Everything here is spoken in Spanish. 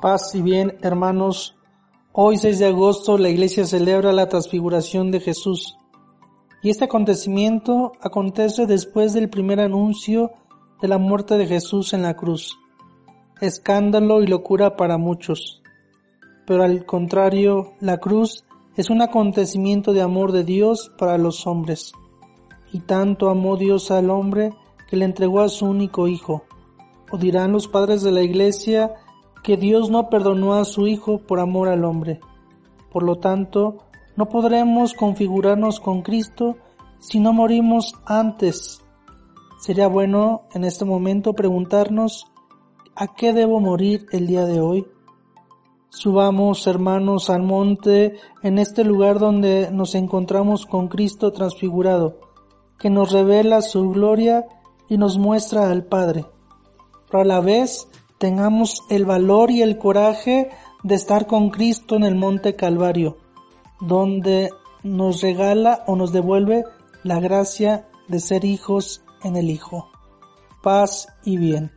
Paz y bien, hermanos. Hoy 6 de agosto la iglesia celebra la transfiguración de Jesús. Y este acontecimiento acontece después del primer anuncio de la muerte de Jesús en la cruz. Escándalo y locura para muchos. Pero al contrario, la cruz es un acontecimiento de amor de Dios para los hombres. Y tanto amó Dios al hombre que le entregó a su único Hijo. O dirán los padres de la iglesia que Dios no perdonó a su Hijo por amor al hombre. Por lo tanto, no podremos configurarnos con Cristo si no morimos antes. Sería bueno en este momento preguntarnos ¿a qué debo morir el día de hoy? Subamos, hermanos, al monte en este lugar donde nos encontramos con Cristo transfigurado, que nos revela su gloria y nos muestra al Padre. Pero a la vez tengamos el valor y el coraje de estar con Cristo en el monte Calvario, donde nos regala o nos devuelve la gracia de ser hijos en el Hijo. Paz y bien.